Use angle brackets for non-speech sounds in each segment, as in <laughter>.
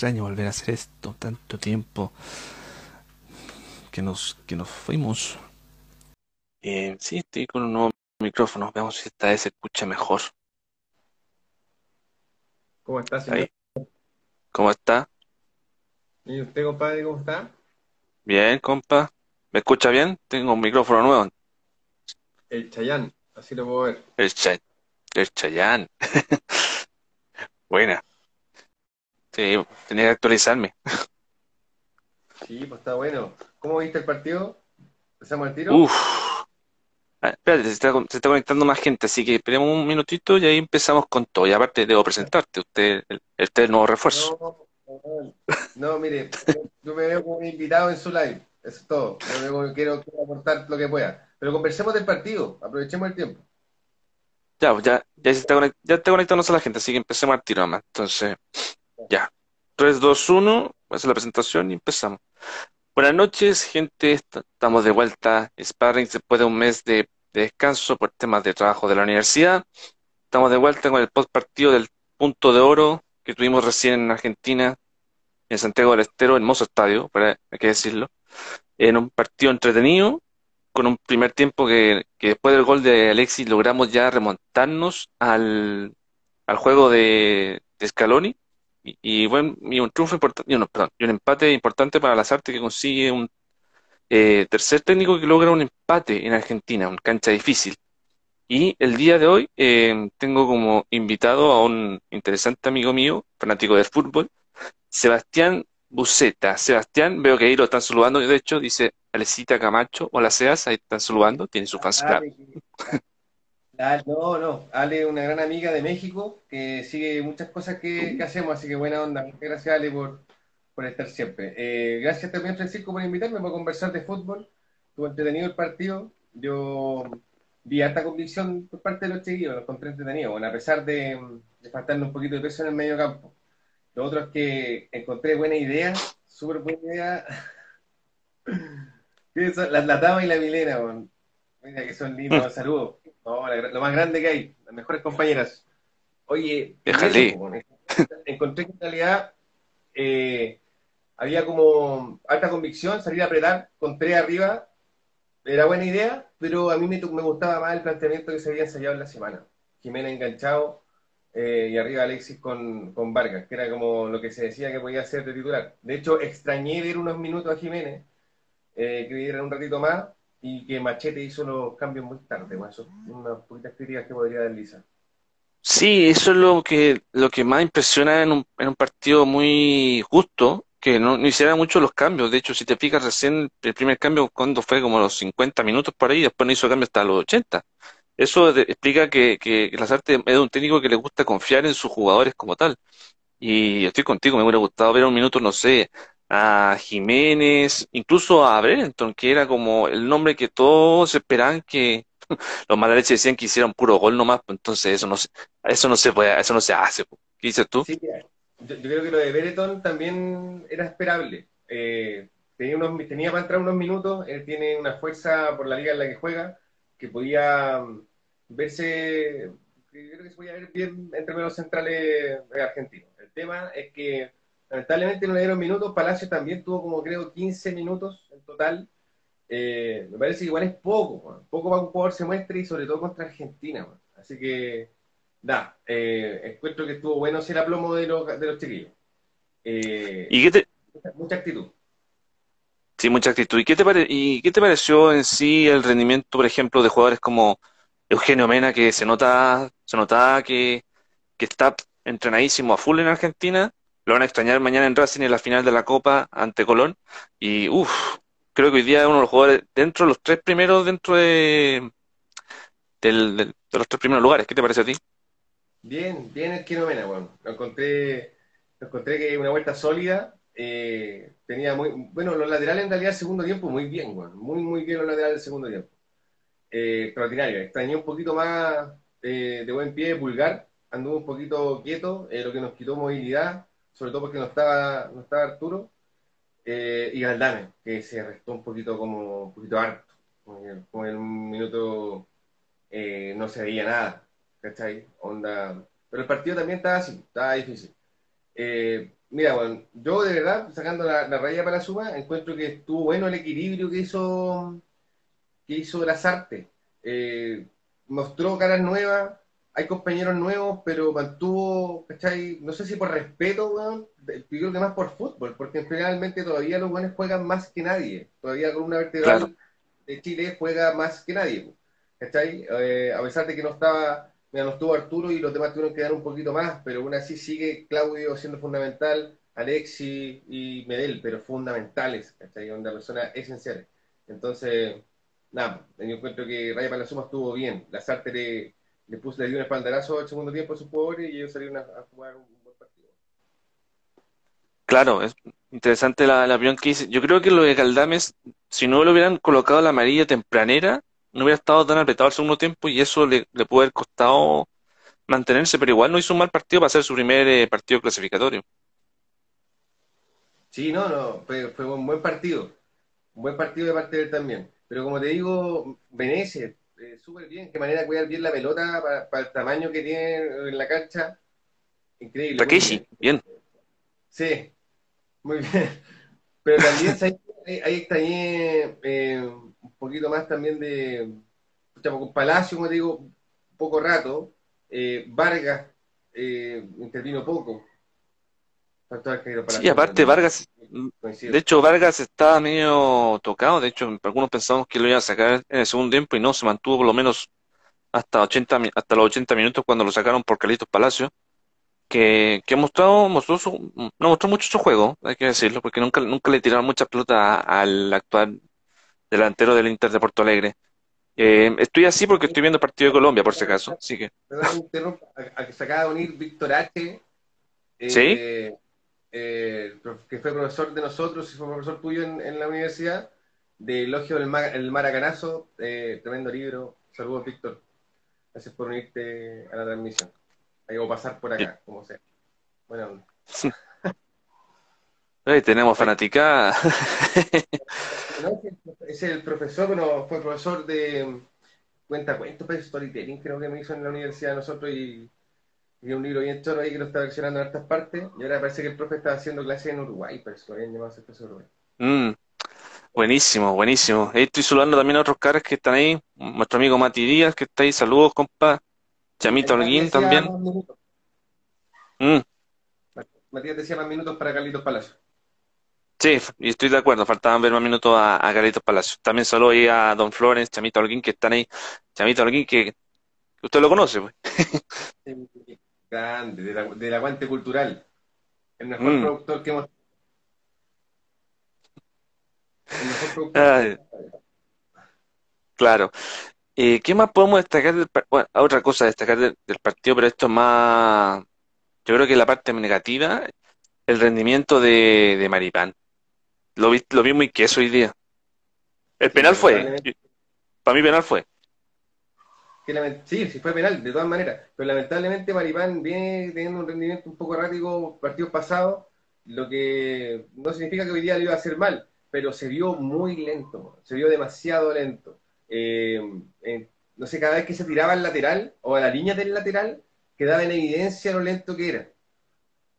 se extraña volver a hacer esto, tanto tiempo que nos, que nos fuimos. Eh, sí, estoy con un nuevo micrófono, veamos si esta vez se escucha mejor. ¿Cómo está, señor? Ahí. ¿Cómo está? ¿Y usted, compadre, cómo está? Bien, compa. ¿Me escucha bien? Tengo un micrófono nuevo. El Chayán, así lo puedo ver. El, Chay- el Chayán. <laughs> Buena. Sí, tenía que actualizarme. Sí, pues está bueno. ¿Cómo viste el partido? ¿Empezamos el tiro? Uf. Ah, espérate, se está, se está conectando más gente, así que esperemos un minutito y ahí empezamos con todo. Y aparte debo presentarte, usted, el, este es el nuevo refuerzo. No, no, no, mire, yo me veo como un invitado en su live. Eso es todo. Yo quiero, quiero aportar lo que pueda. Pero conversemos del partido, aprovechemos el tiempo. Ya, ya, ya se está, conect- ya está conectándose la gente, así que empecemos al tiro nomás. Entonces, ya. 3, 2, 1, voy a hacer la presentación y empezamos. Buenas noches, gente. Est- Estamos de vuelta. Sparring después de un mes de, de descanso por temas de trabajo de la universidad. Estamos de vuelta con el post partido del Punto de Oro que tuvimos recién en Argentina, en Santiago del Estero, hermoso estadio, para, hay que decirlo. En un partido entretenido, con un primer tiempo que, que después del gol de Alexis logramos ya remontarnos al, al juego de, de Scaloni. Y, y bueno, y un triunfo importante, y un, perdón, y un empate importante para Lazarte que consigue un eh, tercer técnico que logra un empate en Argentina, una cancha difícil. Y el día de hoy eh, tengo como invitado a un interesante amigo mío, fanático del fútbol, Sebastián Buceta. Sebastián, veo que ahí lo están saludando, de hecho dice Alecita Camacho, hola Seas, ahí están saludando, tiene su fans club. Ale, no, no. Ale, una gran amiga de México que sigue muchas cosas que, que hacemos, así que buena onda. Muchas gracias, Ale, por, por estar siempre. Eh, gracias también, Francisco, por invitarme para conversar de fútbol. Estuvo entretenido el partido. Yo vi harta convicción por parte de los chiquillos, los encontré entretenidos, bueno, a pesar de, de faltarle un poquito de peso en el medio campo. Lo otro es que encontré buena idea, súper buena idea. <laughs> ¿Qué son? La, Dama y la Milena, weón. Mira que son lindos, <laughs> saludos. No, la- lo más grande que hay, las mejores compañeras. Oye, Déjale. encontré que en realidad eh, había como alta convicción, salir a apretar con tres arriba, era buena idea, pero a mí me, me gustaba más el planteamiento que se había ensayado en la semana. Jimena enganchado eh, y arriba Alexis con, con Vargas, que era como lo que se decía que podía hacer de titular. De hecho, extrañé ver unos minutos a Jiménez, eh, que viviera un ratito más, y que Machete hizo los cambios muy tarde. Bueno, eso, unas poquitas críticas que podría dar Lisa. Sí, eso es lo que, lo que más impresiona en un, en un partido muy justo, que no, no hiciera mucho los cambios. De hecho, si te fijas recién, el primer cambio cuando fue como los 50 minutos por ahí, después no hizo cambio hasta los 80. Eso de- explica que, que Lasarte es un técnico que le gusta confiar en sus jugadores como tal. Y estoy contigo, me hubiera gustado ver un minuto, no sé, a Jiménez, incluso a Brereton, que era como el nombre que todos esperaban que <laughs> los Malareche decían que hicieran puro gol nomás, pues entonces eso no se, eso no se puede, eso no se hace. pues. ¿Qué dices tú? Sí, yo, yo creo que lo de Bereton también era esperable. Eh, tenía, unos, tenía para entrar unos minutos, él tiene una fuerza por la liga en la que juega, que podía mm, verse, creo que se podía ver bien entre los centrales eh, argentinos. El tema es que lamentablemente no le dieron minutos, Palacio también tuvo como creo 15 minutos en total. Eh, me parece que igual es poco, man. poco para que un jugador se muestre y sobre todo contra Argentina. man. Así que Da, eh, encuentro que estuvo bueno ese aplomo de los, de los chiquillos. Eh, ¿Y qué te, mucha, mucha actitud. sí, mucha actitud. ¿Y qué te pare- y qué te pareció en sí el rendimiento, por ejemplo, de jugadores como Eugenio Mena, que se nota, se notaba que, que está entrenadísimo a full en Argentina? Lo van a extrañar mañana en Racing en la final de la Copa ante Colón. Y uff, creo que hoy día uno de los jugadores dentro de los tres primeros, dentro de, los tres primeros lugares. ¿Qué te parece a ti? Bien, bien el Kino Mena, bueno. Lo encontré, encontré que una vuelta sólida. eh, tenía muy, bueno, los laterales en realidad segundo tiempo muy bien, bueno. Muy, muy bien los laterales del segundo tiempo. Eh, extraordinario. Extrañé un poquito más eh, de buen pie, pulgar. Anduvo un poquito quieto, eh, lo que nos quitó movilidad, sobre todo porque no estaba, no estaba Arturo. Eh, y Galdame, que se restó un poquito como un poquito harto. Como en un minuto eh, no se veía nada. ¿Cachai? Onda. Pero el partido también estaba así, estaba difícil. Eh, mira, bueno, yo de verdad, sacando la, la raya para la suma, encuentro que estuvo bueno el equilibrio que hizo, que hizo Lazarte. Eh, mostró caras nuevas, hay compañeros nuevos, pero mantuvo, ¿cachai? No sé si por respeto, weón, creo que más por fútbol, porque realmente todavía los buenos juegan más que nadie. Todavía con una vertebral de Chile juega más que nadie, ¿cachai? Eh, a pesar de que no estaba, mira, no estuvo Arturo y los demás tuvieron que dar un poquito más, pero aún así sigue Claudio siendo fundamental, Alexi y Medel, pero fundamentales, ¿cachai? Una persona esencial. Entonces, nada, yo encuentro que Raya Palazuma estuvo bien. La le le, puse, le dio un espaldarazo al segundo tiempo a sus jugadores y ellos salieron a, jugar un, buen partido. Claro, es interesante la, la opinión que hice. Yo creo que lo de Caldames, si no le hubieran colocado la amarilla tempranera, no hubiera estado tan apretado al segundo tiempo y eso le, le puede haber costado mantenerse, pero igual no hizo un mal partido para ser su primer eh, partido clasificatorio. Sí, no, no, fue, fue, un buen partido. Un buen partido de parte de él también. Pero como te digo, Venecia, eh, súper bien, qué manera de cuidar bien la pelota para, el tamaño que tiene en la cancha. Increíble. Takeshi, bien. Sí, muy <laughs> bien. Pero también ahí, ahí extrañé eh, un poquito más también de Palacio, como te digo, poco rato. Eh, Vargas eh, intervino poco. Sí, aparte Vargas, de hecho Vargas estaba medio tocado, de hecho algunos pensamos que lo iba a sacar en el segundo tiempo y no, se mantuvo por lo menos hasta 80, hasta los 80 minutos cuando lo sacaron por Carlitos Palacio, que, que mostrado, mostró su, no mostró mucho su juego, hay que decirlo, porque nunca, nunca le tiraron mucha pelota al actual delantero del Inter de Porto Alegre. Eh, estoy así porque estoy viendo el partido de Colombia, por si acaso, así que... a, que se acaba de unir Víctor H. ¿Sí? Eh, que fue profesor de nosotros y fue profesor tuyo en, la universidad, de Elogio del el Maracanazo, eh, tremendo libro. Saludos, Víctor. Gracias por unirte a la transmisión. Ahí voy a pasar por acá, como sea. <laughs> Bueno. tenemos fanática. es el profesor, bueno, fue profesor de cuenta cuentos, pues, storytelling, creo que me hizo en la universidad nosotros y y un libro bien choro ahí que lo está versionando en estas partes. Y ahora parece que el profe está haciendo clases en Uruguay, pero eso lo habían llamado a profesor Uruguay. Mm, buenísimo, buenísimo. estoy saludando también a otros caras que están ahí. Nuestro amigo Mati Díaz, que está ahí. Saludos, compa. Chamito Holguín también. Mm. Matías decía más minutos para Carlitos Palacio. Sí, y estoy de acuerdo, faltaban ver más minutos a, a Carlitos Palacio. También saludo ahí a Don Flores, Chamito Holguín, que están ahí. Chamito Holguín, que usted lo conoce, pues. Grande, del aguante cultural. El mejor mm. productor que hemos. El mejor productor. claro. Eh, ¿Qué más podemos destacar del Bueno, otra cosa destacar del, partido, pero esto es más. Yo creo que la parte negativa, el rendimiento de, de Maripán. Lo vi, lo vi muy queso hoy día. El penal fue. Para mí, penal fue sí, sí fue penal, de todas maneras. Pero lamentablemente Maripán viene teniendo un rendimiento un poco errático partidos pasados, lo que no significa que hoy día lo iba a hacer mal, pero se vio muy lento, se vio demasiado lento. Eh, no sé, cada vez que se tiraba al lateral o a la línea del lateral, quedaba en evidencia lo lento que era.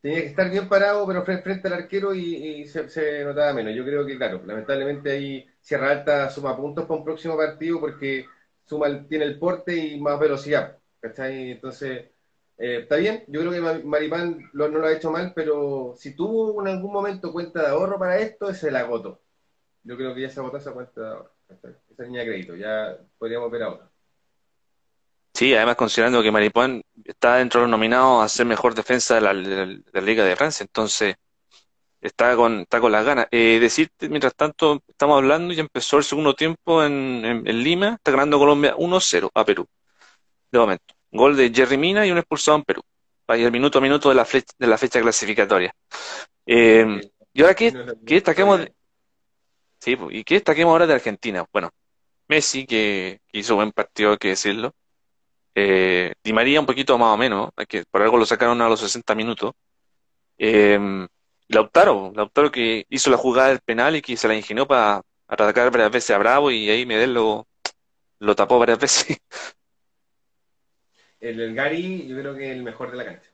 Tenía que estar bien parado, pero frente al arquero y, se, se, notaba menos. Yo creo que, claro, lamentablemente ahí Sierra Alta suma puntos para un próximo partido porque suma tiene el porte y más velocidad. ¿cachai? Entonces, eh, está bien, yo creo que Maripán no lo ha hecho mal, pero si tuvo en algún momento cuenta de ahorro para esto, es el agotó. Yo creo que ya se agotó esa cuenta de ahorro, esa línea de crédito, ya podríamos ver ahora. Sí, además considerando que Maripán está dentro de los nominados a ser mejor defensa de la, de la Liga de Francia, entonces está con, está con las ganas. Eh, decirte, mientras tanto, estamos hablando y empezó el segundo tiempo en, en, Lima, está ganando Colombia 1-0 a Perú. De momento. Gol de Jerry Mina y un expulsado en Perú. Para el minuto a minuto de la, flecha, de la fecha clasificatoria. Eh, y ahora, ¿qué, qué destaquemos? sí, ¿y qué destaquemos ahora de Argentina? Bueno, Messi, que, hizo buen partido, hay que decirlo. Eh, Di María un poquito más o menos, que por algo lo sacaron a los 60 minutos. Eh, Lautaro, Lautaro que hizo la jugada del penal y que se la ingenió para atacar varias veces a Bravo y ahí Medel lo, lo tapó varias veces. <laughs> El del Gary, yo creo que es el mejor de la cancha.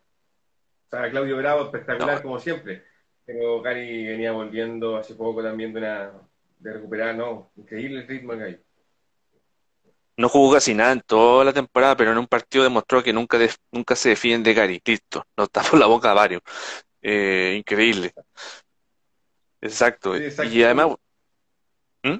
O sea, Claudio Bravo espectacular como siempre. pero Gary venía volviendo hace poco también de, una, de recuperar, ¿no? Increíble el ritmo de Gary. No jugó casi nada en toda la temporada, pero en un partido demostró que nunca, nunca se defiende Gary. Listo, nos tapó la boca a varios. Eh, increíble. Exacto. Y además... ¿Mm?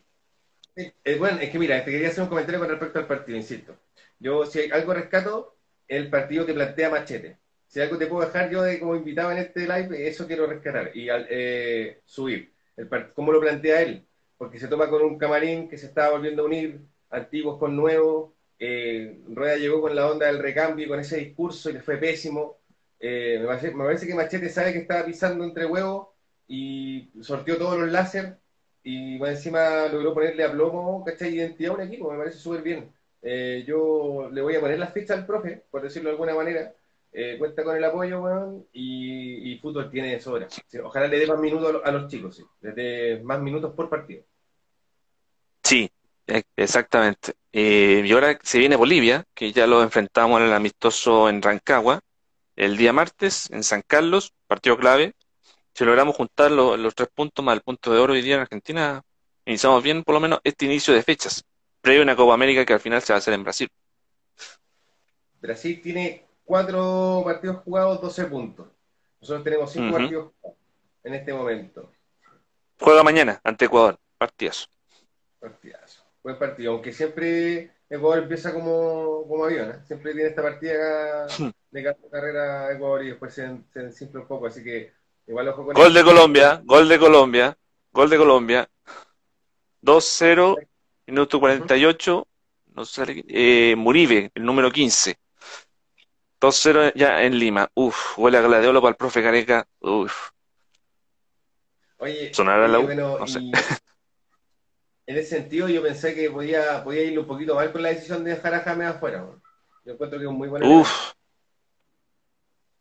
Eh, bueno, es que mira, te quería hacer un comentario con respecto al partido, insisto. Yo, si hay algo rescato, el partido que plantea Machete. Si algo te puedo dejar yo de como invitado en este live, eso quiero rescatar y eh, subir. El cómo lo plantea él, porque se toma con un camarín que se está volviendo a unir, antiguos con nuevos. Eh, Rueda llegó con la onda del recambio, con ese discurso y le fue pésimo. Eh, me, parece, que Machete sabe que estaba pisando entre huevos y sorteó todos los láser y encima logró ponerle a plomo, ¿cachai? Identidad a un equipo, me parece súper bien. Eh, yo le voy a poner las fichas al profe, por decirlo de alguna manera. Eh, cuenta con el apoyo, weón, y, fútbol tiene de sobra. ojalá le dé más minutos a los, chicos, sí. Les dé más minutos por partido. Sí, e, exactamente. Eh, y ahora se viene Bolivia, que ya lo enfrentamos en el amistoso en Rancagua, el día martes en San Carlos, partido clave. Si logramos juntar los tres puntos más el punto de oro hoy día en Argentina, iniciamos bien por lo menos este inicio de fechas previo a una Copa América que al final se va a hacer en Brasil. Brasil tiene cuatro partidos jugados, 12 puntos. Nosotros tenemos cinco partidos en este momento. Juega mañana ante Ecuador, partidazo. Partidazo. Buen partido, aunque siempre Ecuador empieza como, como avión, ¿eh? siempre tiene esta partida de carrera Ecuador y después se, se desinfla un poco, así que igual ojo con Gol de Colombia, gol de Colombia, gol de Colombia. 2-0 Minuto 48, no sale, eh, Muribe, el número 15. 2-0 ya en Lima. Uf, huele a gladiolo para el profe Careca. Uf. Oye, ¿sonará la U? no sé. en ese sentido yo pensé que podía, podía ir un poquito mal con la decisión de dejar a James afuera. Yo encuentro que es un muy buen Uf.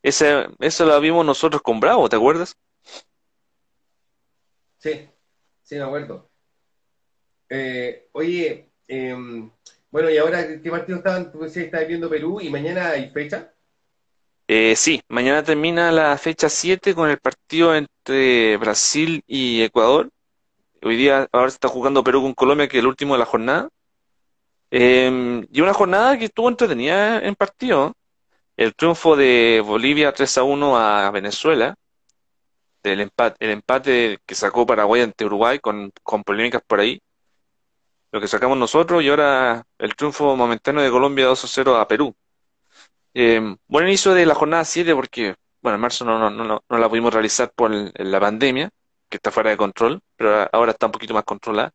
Ese, eso lo vimos nosotros con Bravo, ¿te acuerdas? Sí, sí, me acuerdo. Eh, oye, em, bueno, y ahora, ¿qué partido estaban? Tú estabas viendo Perú y mañana hay fecha. Eh, sí, mañana termina la fecha 7 con el partido entre Brasil y Ecuador. Hoy día, ahora se está jugando Perú con Colombia, que es el último de la jornada. Em, y una jornada que estuvo entretenida en partido. El triunfo de Bolivia 3 a 1 a Venezuela. El empate, el empate que sacó Paraguay ante Uruguay con, polémicas por ahí lo que sacamos nosotros y ahora el triunfo momentáneo de Colombia 2 0 a Perú. Eh, buen inicio de la jornada 7 porque, bueno, en marzo no, no, no, no la pudimos realizar por la pandemia, que está fuera de control, pero ahora está un poquito más controlada.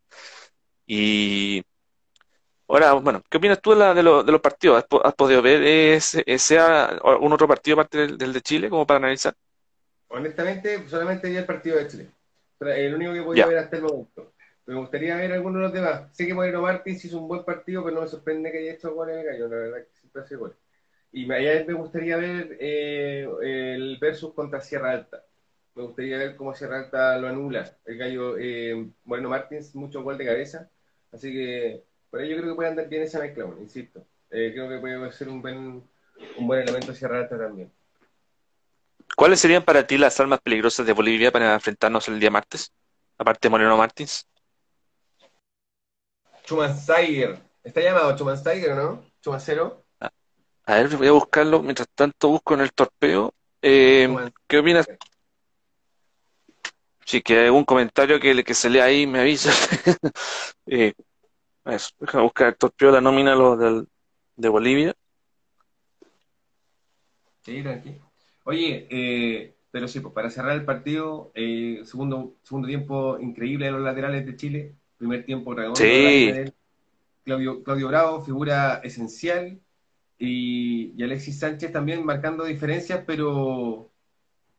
Y ahora, bueno, ¿qué opinas tú de, la, de, de los partidos? ¿Has, podido ver ese, sea un otro partido aparte del, de Chile como para analizar? Honestamente, solamente vi el partido de Chile. El único que podía ver hasta el momento. Me gustaría ver algunos de los demás. Sé que Moreno Martins hizo un buen partido, pero no me sorprende que haya hecho gol en el gallo. La verdad que siempre hace gol. Y me gustaría ver eh, el versus contra Sierra Alta. Me gustaría ver cómo Sierra Alta lo anula. El gallo eh, Moreno Martins, mucho gol de cabeza. Así que ahí yo creo que puede andar bien esa mezcla, insisto. Eh, creo que puede ser un buen, un buen elemento Sierra Alta también. ¿Cuáles serían para ti las armas peligrosas de Bolivia para enfrentarnos el día martes? Aparte de Moreno Martins. Schumann-Steiger. ¿Está llamado Schumann-Steiger o no? ¿Chumancero? A ver, voy a buscarlo. Mientras tanto, busco en el torpeo. Eh, ¿Qué opinas? Si que hay algún comentario que, que se lea ahí, me avisa. <laughs> eh, eso, déjame buscar torpeo, la nómina de Bolivia. Sí, tranquilo. Oye, eh, pero sí, pues para cerrar el partido, eh, segundo, segundo tiempo increíble de los laterales de Chile primer tiempo sí. Claudio, Claudio Bravo, figura esencial, y, Alexis Sánchez también marcando diferencias, pero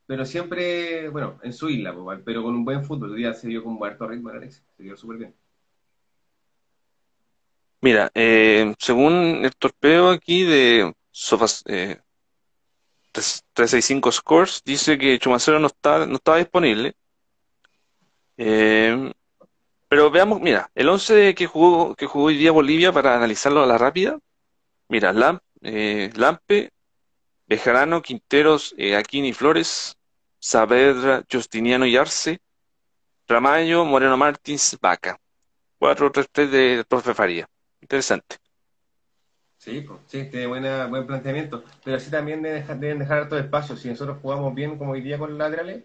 pero siempre, bueno, en su isla, pero con un buen fútbol. El día se dio con harto ritmo Alexis, se dio súper bien. Mira, eh, según el torpeo aquí de Sofas, eh, 365 Scores, dice que Chumacero no no estaba disponible. Eh, pero veamos, mira, el 11 que jugó, que jugó hoy día Bolivia para analizarlo a la rápida. Mira, eh, Lampe, Bejarano, Quinteros, Aquini Flores, Saavedra, Justiniano y Arce, Ramallo, Moreno Martins, Vaca. 4-3-3 de profe Faría. Interesante. Sí, pues, sí, tiene buena, buen planteamiento. Pero así también deben dejar, deben dejar harto espacio. Si nosotros jugamos bien como hoy día con los laterales,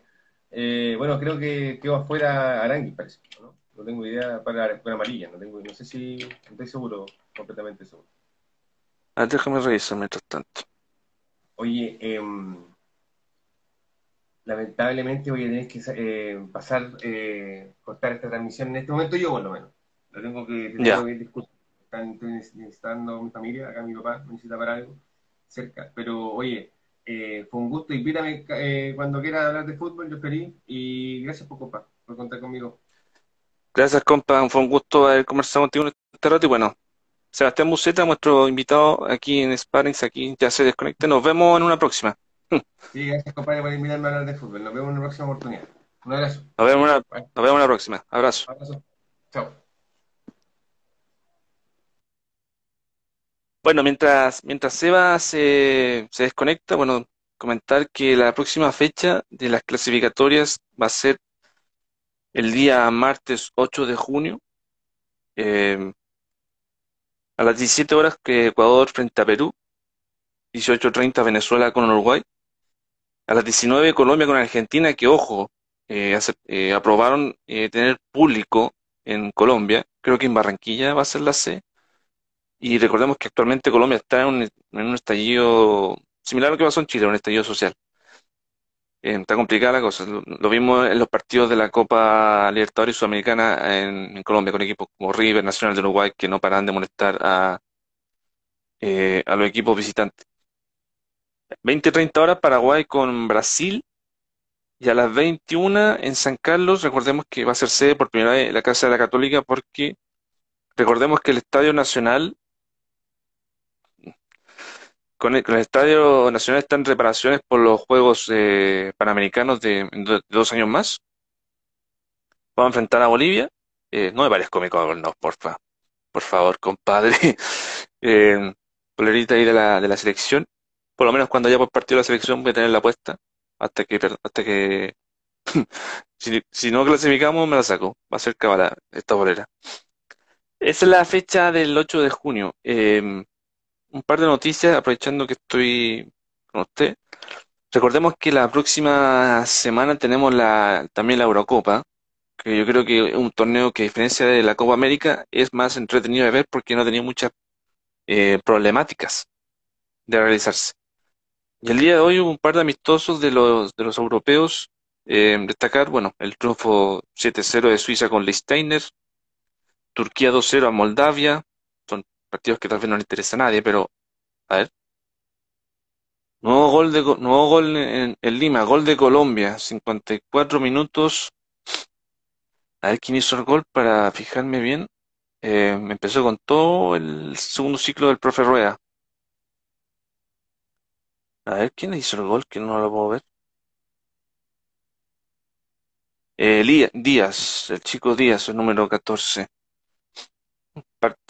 eh, bueno, creo que quedó afuera Arangui, parece. ¿no? no tengo idea para con amarilla, no tengo, no sé si no estoy seguro, completamente seguro. Ah, déjame revisar mientras tanto. Oye, em, lamentablemente voy a tener que eh, pasar, eh, cortar esta transmisión en este momento yo por lo menos. Lo tengo que, tengo que discutir. Están, estoy necesitando mi familia, acá mi papá me necesita para algo cerca. Pero oye, eh, fue un gusto, invítame eh, cuando quieras hablar de fútbol, yo feliz. Y gracias por, compa, por contar conmigo. Gracias, compa. Fue un gusto haber conversado contigo este rato. Y bueno, Sebastián Buceta, nuestro invitado aquí en Sparrings, aquí ya se desconecta. Nos vemos en una próxima. <laughs> Sí, gracias compadre por invitarme a hablar de fútbol. Nos vemos en una próxima oportunidad. Un abrazo. Nos vemos en una, Bye. nos vemos en la próxima. Abrazo. Abrazo. Chao. Bueno, mientras, mientras Seba se, se desconecta, bueno, comentar que la próxima fecha de las clasificatorias va a ser el día martes 8 de junio, eh, a las 17 horas que Ecuador frente a Perú, 18.30 Venezuela con Uruguay, a las 19 Colombia con Argentina, que ojo, eh, eh, aprobaron eh, tener público en Colombia, creo que en Barranquilla va a ser la C. Y recordemos que actualmente Colombia está en un, en un estallido similar a lo que pasó en Chile, un estallido social. Eh, está complicada la cosa. Lo, vimos en los partidos de la Copa Libertadores Sudamericana en, en Colombia, con equipos como River, Nacional de Uruguay, que no paran de molestar a, eh, a los equipos visitantes. 20-30 horas Paraguay con Brasil y a las 21 en San Carlos, recordemos que va a ser sede por primera vez la Casa de la Católica porque recordemos que el Estadio Nacional Con el, con el Estadio Nacional está en reparaciones por los Juegos eh, Panamericanos de, dos años más. Vamos a enfrentar a Bolivia. Eh, no me parezco cómico, no, porfa. Por favor, compadre. <laughs> Eh, polerita ahí de la, de la selección. Por lo menos cuando haya por partido la selección voy a tener la apuesta. Hasta que, hasta que, <laughs> si, si no clasificamos, me la saco. Va a ser cabala esta bolera. Esa es la fecha del 8 de junio. Eh, un par de noticias, aprovechando que estoy con usted. Recordemos que la próxima semana tenemos la, también la Eurocopa, que yo creo que es un torneo que, a diferencia de la Copa América, es más entretenido de ver porque no tenía muchas eh, problemáticas de realizarse. Y el día de hoy hubo un par de amistosos de los, de los europeos. eh, destacar, bueno, el triunfo 7-0 de Suiza con Liechtenstein, Turquía 2-0 a Moldavia. Partidos que tal vez no le interesa a nadie, pero a ver. Nuevo gol de, nuevo gol en, en Lima, gol de Colombia, 54 minutos. A ver quién hizo el gol para fijarme bien. Eh, empezó con todo el segundo ciclo del profe Rueda. A ver quién hizo el gol, que no lo puedo ver. Eh, Díaz, el chico Díaz, el número 14.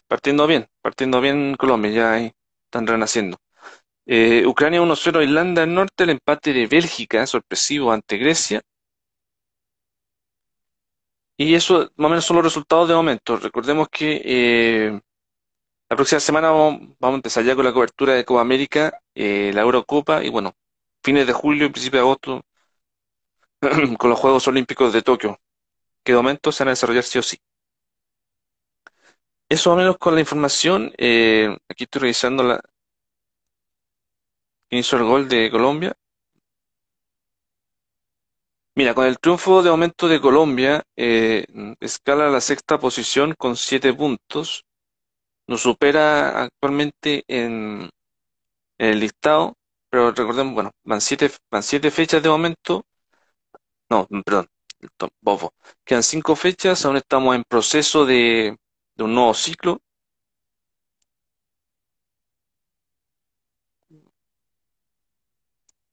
Par- partiendo bien, partiendo bien Colombia, ya ahí están renaciendo. Eh, Ucrania 1-0 a Irlanda del Norte, el empate de Bélgica, sorpresivo ante Grecia. Y eso más o menos son los resultados de momento. Recordemos que eh, la próxima semana vamos, a empezar ya con la cobertura de Copa América, eh, la Eurocopa y bueno, fines de julio y principios de agosto <clears throat> con los Juegos Olímpicos de Tokio, que de momento se van a desarrollar sí o sí. Eso o menos con la información. eh, aquí estoy revisando la, quién hizo el gol de Colombia. Mira, con el triunfo de momento de Colombia, eh, escala la sexta posición con siete puntos. Nos supera actualmente en, en el listado, pero recordemos, bueno, van siete, van siete fechas de momento. No, perdón, bobo. Quedan cinco fechas, aún estamos en proceso de, de un nuevo ciclo.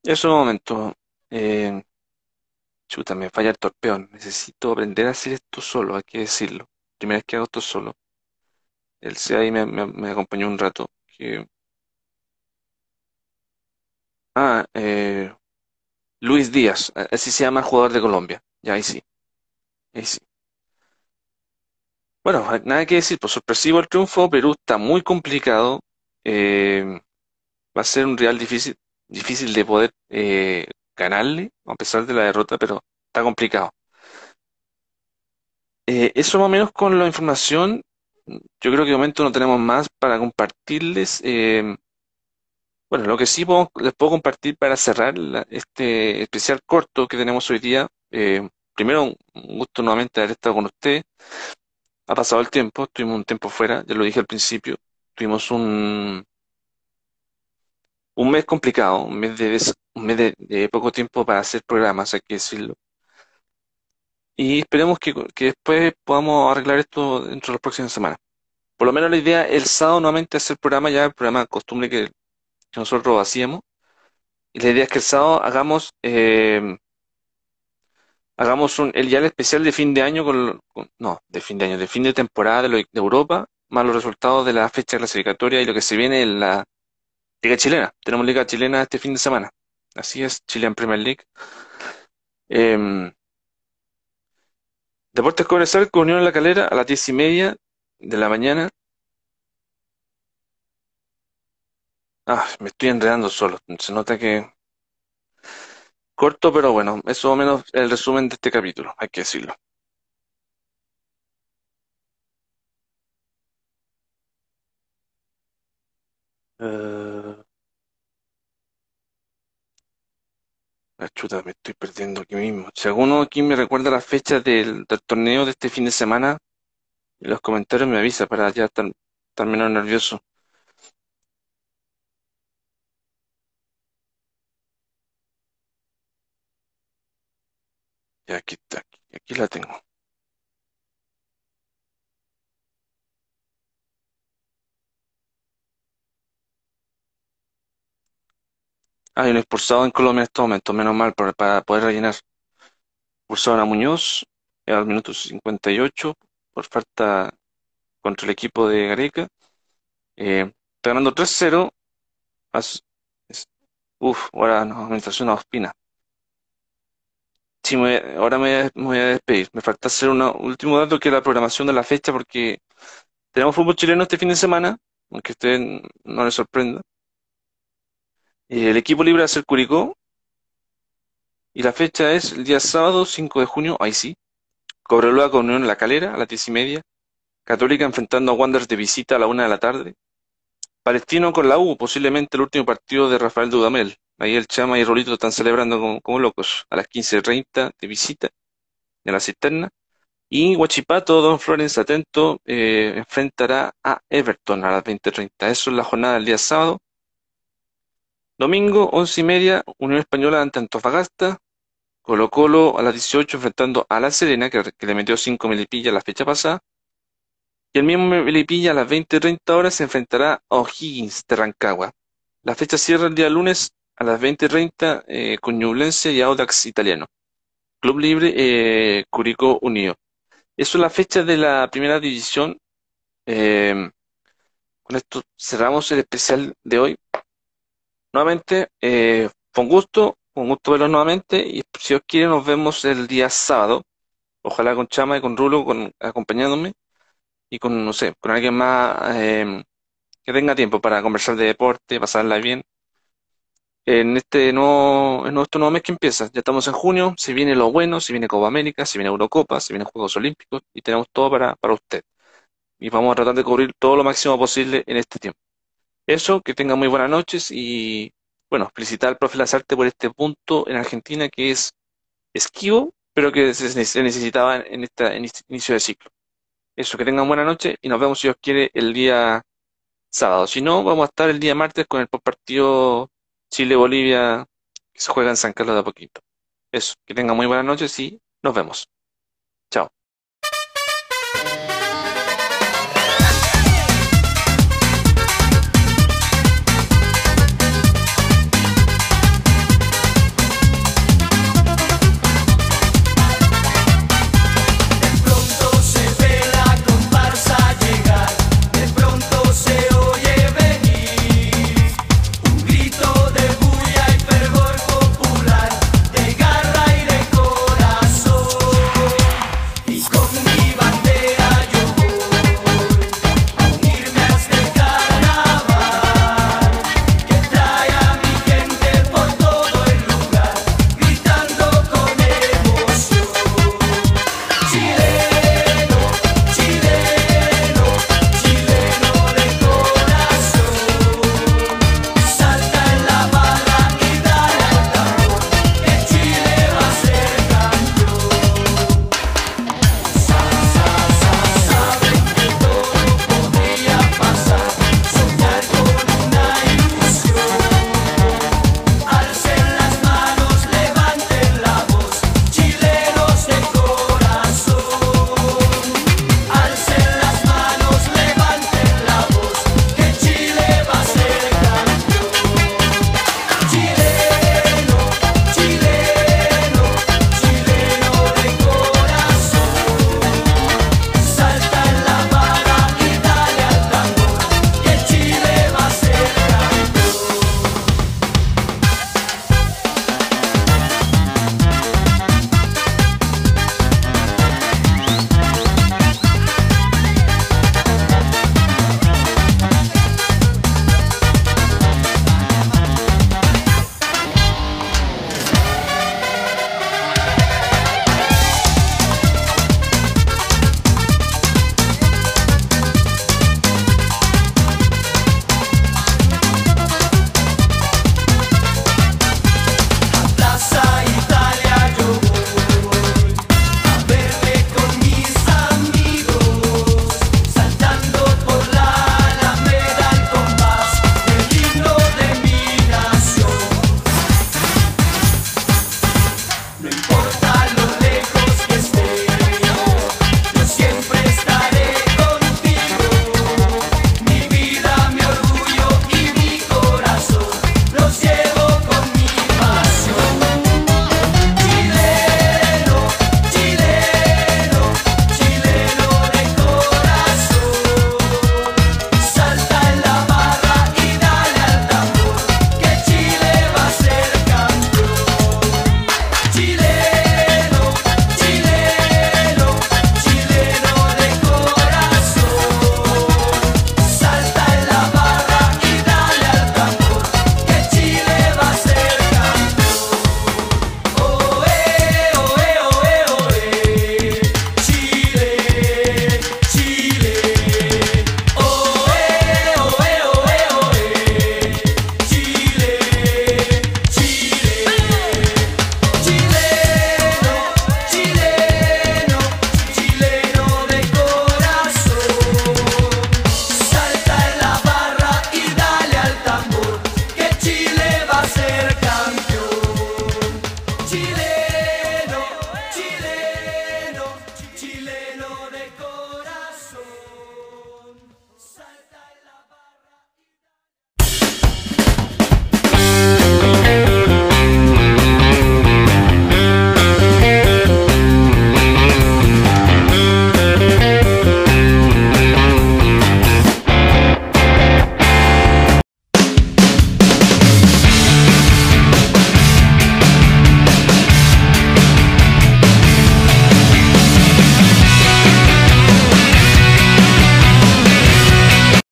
Eso de momento. Eh, chuta, me falla el torpeón. Necesito aprender a hacer esto solo, hay que decirlo. Primera vez que hago esto solo. El C ahí me, me, me acompañó un rato. Que, ah, eh, Luis Díaz, así se llama el jugador de Colombia. Ya ahí sí. Ahí sí. Bueno, nada que decir, pues sorpresivo el triunfo, Perú está muy complicado, eh, va a ser un real difícil, difícil de poder eh, ganarle, a pesar de la derrota, pero está complicado. Eh, eso más o menos con la información, yo creo que de momento no tenemos más para compartirles. bueno, lo que sí les puedo compartir para cerrar este especial corto que tenemos hoy día. primero, un gusto nuevamente haber estado con ustedes. Ha pasado el tiempo, tuvimos un tiempo fuera, ya lo dije al principio, tuvimos un, un mes complicado, un mes de, un mes de, poco tiempo para hacer programas, hay que decirlo. Y esperemos que, que después podamos arreglar esto dentro de las próximas semanas. Por lo menos la idea el sábado nuevamente hacer programa, ya el programa costumbre que, nosotros hacíamos. Y la idea es que el sábado hagamos eh, hagamos un, el ya el especial de fin de año con, no, de fin de año, de fin de temporada de, de, Europa, más los resultados de la fecha clasificatoria y lo que se viene en la Liga Chilena. Tenemos Liga Chilena este fin de semana. Así es, Chilean Premier League. Eh, Deportes Cobresal con Unión en la Calera a las diez y media de la mañana. Ah, me estoy enredando solo. Se nota que Corto, pero bueno, eso o menos el resumen de este capítulo, hay que decirlo. Eh, La chuta, me estoy perdiendo aquí mismo. Si alguno aquí me recuerda las fechas del, torneo de este fin de semana, en los comentarios me avisa para ya estar, estar menos nervioso. Aquí está, aquí, la tengo. Hay un expulsado en Colombia en este momento, menos mal, para, poder rellenar. Expulsado a Muñoz al minuto 58 por falta contra el equipo de Gareca. Eh, está ganando 3-0. Uf, ahora nos administración a Ospina. Sí, ahora me, voy a despedir. Me falta hacer un último dato que es la programación de la fecha porque tenemos fútbol chileno este fin de semana, aunque a usted no le sorprenda. el equipo libre va a Curicó y la fecha es el día sábado 5 de junio, ahí sí. Cobreloa con Unión en La Calera a las diez y media. Católica enfrentando a Wanderers de visita a la una de la tarde. Palestino con la U, posiblemente el último partido de Rafael Dudamel. Ahí el Chama y Rolito están celebrando como, locos a las 15.30 de visita en la cisterna. Y Huachipato, Don Florence Atento, eh, enfrentará a Everton a las 20.30. Eso es la jornada del día sábado. Domingo, once y media, Unión Española ante Antofagasta. Colo Colo a las 18 enfrentando a La Serena, que, le metió 5 melipillas la fecha pasada. Y el mismo Melipilla a las 20.30 horas se enfrentará a O'Higgins de Rancagua. La fecha cierra el día lunes a las 20.30 eh, con Ñublense y Audax Italiano. Club Libre eh, Curicó Unido. Eso es la fecha de la primera división. Eh, con esto cerramos el especial de hoy. Nuevamente, eh, fue un gusto, un gusto verlo nuevamente y si os quiere nos vemos el día sábado. Ojalá con Chama y con Rulo con, acompañándome y con, no sé, con alguien más eh, que tenga tiempo para conversar de deporte, pasarla bien en este nuevo, en nuestro nuevo mes que empieza. Ya estamos en junio, se viene lo bueno, se viene Copa América, se viene Eurocopa, se vienen Juegos Olímpicos y tenemos todo para, para usted. Y vamos a tratar de cubrir todo lo máximo posible en este tiempo. Eso, que tengan muy buenas noches y bueno, felicitar al profe Lazarte por este punto en Argentina que es esquivo, pero que se, necesitaba en, esta, en este inicio de ciclo. Eso, que tengan buena noche y nos vemos si os quiere el día sábado. Si no, vamos a estar el día martes con el partido Chile-Bolivia, que se juega en San Carlos de a poquito. Eso, que tengan muy buenas noches y nos vemos. Chao.